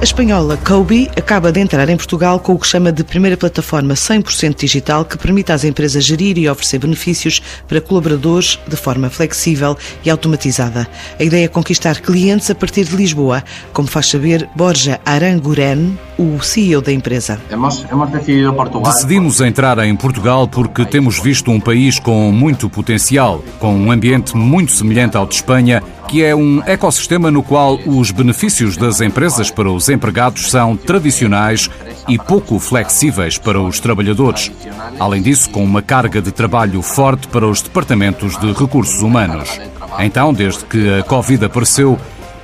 A espanhola Kobe acaba de entrar em Portugal com o que chama de primeira plataforma 100% digital que permite às empresas gerir e oferecer benefícios para colaboradores de forma flexível e automatizada. A ideia é conquistar clientes a partir de Lisboa, como faz saber Borja Aranguren, o CEO da empresa. Decidimos entrar em Portugal porque temos visto um país com muito potencial, com um ambiente muito semelhante ao de Espanha que é um ecossistema no qual os benefícios das empresas para os empregados são tradicionais e pouco flexíveis para os trabalhadores. Além disso, com uma carga de trabalho forte para os departamentos de recursos humanos. Então, desde que a Covid apareceu,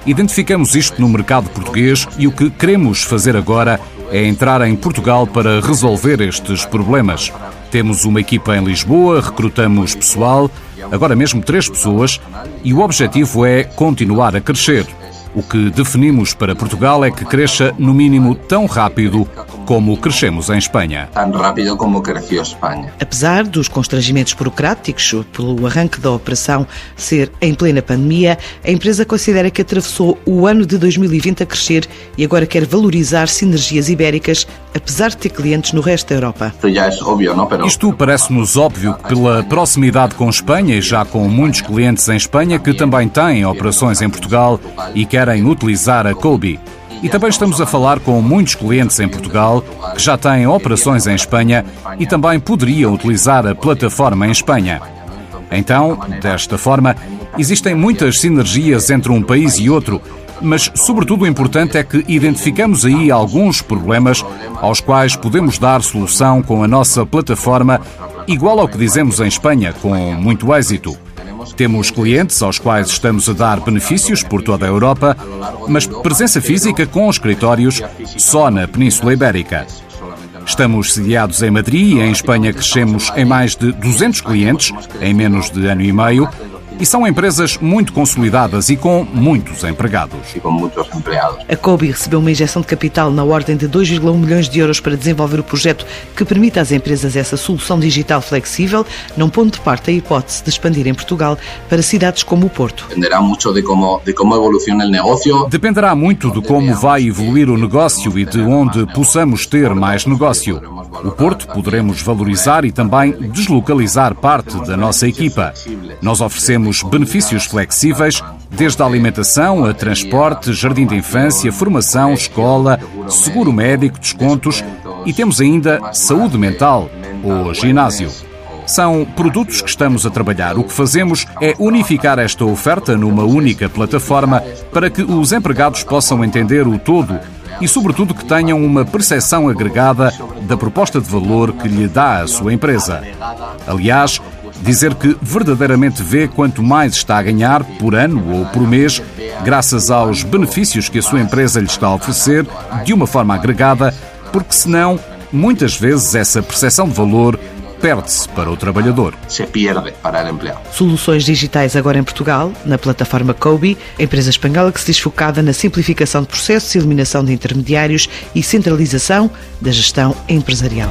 identificamos isto no mercado português e o que queremos fazer agora é entrar em Portugal para resolver estes problemas. Temos uma equipa em Lisboa, recrutamos pessoal, agora mesmo três pessoas, e o objetivo é continuar a crescer. O que definimos para Portugal é que cresça no mínimo tão rápido como crescemos em Espanha. Tão rápido como cresceu Espanha. Apesar dos constrangimentos burocráticos pelo arranque da operação ser em plena pandemia, a empresa considera que atravessou o ano de 2020 a crescer e agora quer valorizar sinergias ibéricas, apesar de ter clientes no resto da Europa. Isto parece-nos óbvio pela proximidade com Espanha e já com muitos clientes em Espanha que também têm operações em Portugal e querem utilizar a Colby. E também estamos a falar com muitos clientes em Portugal que já têm operações em Espanha e também poderiam utilizar a plataforma em Espanha. Então, desta forma, existem muitas sinergias entre um país e outro, mas, sobretudo, o importante é que identificamos aí alguns problemas aos quais podemos dar solução com a nossa plataforma, igual ao que dizemos em Espanha, com muito êxito. Temos clientes aos quais estamos a dar benefícios por toda a Europa, mas presença física com escritórios só na Península Ibérica. Estamos sediados em Madrid e em Espanha crescemos em mais de 200 clientes em menos de ano e meio e são empresas muito consolidadas e com muitos empregados. E com muitos empregados. A Kobe recebeu uma injeção de capital na ordem de 2,1 milhões de euros para desenvolver o projeto que permite às empresas essa solução digital flexível, não pondo de parte a hipótese de expandir em Portugal para cidades como o Porto. Dependerá muito de como, de como evoluciona o negócio. Dependerá muito de como vai evoluir o negócio e de onde possamos ter mais negócio. O Porto poderemos valorizar e também deslocalizar parte da nossa equipa. Nós oferecemos benefícios flexíveis, desde a alimentação a transporte, jardim de infância, formação, escola, seguro médico, descontos e temos ainda saúde mental ou ginásio. São produtos que estamos a trabalhar. O que fazemos é unificar esta oferta numa única plataforma para que os empregados possam entender o todo e, sobretudo, que tenham uma percepção agregada da proposta de valor que lhe dá a sua empresa. Aliás, dizer que verdadeiramente vê quanto mais está a ganhar por ano ou por mês, graças aos benefícios que a sua empresa lhe está a oferecer, de uma forma agregada, porque senão, muitas vezes, essa percepção de valor perde-se para o trabalhador. Se perde para o empregado. Soluções digitais agora em Portugal, na plataforma Kobe, empresa espanhola que se diz focada na simplificação de processos, eliminação de intermediários e centralização da gestão empresarial.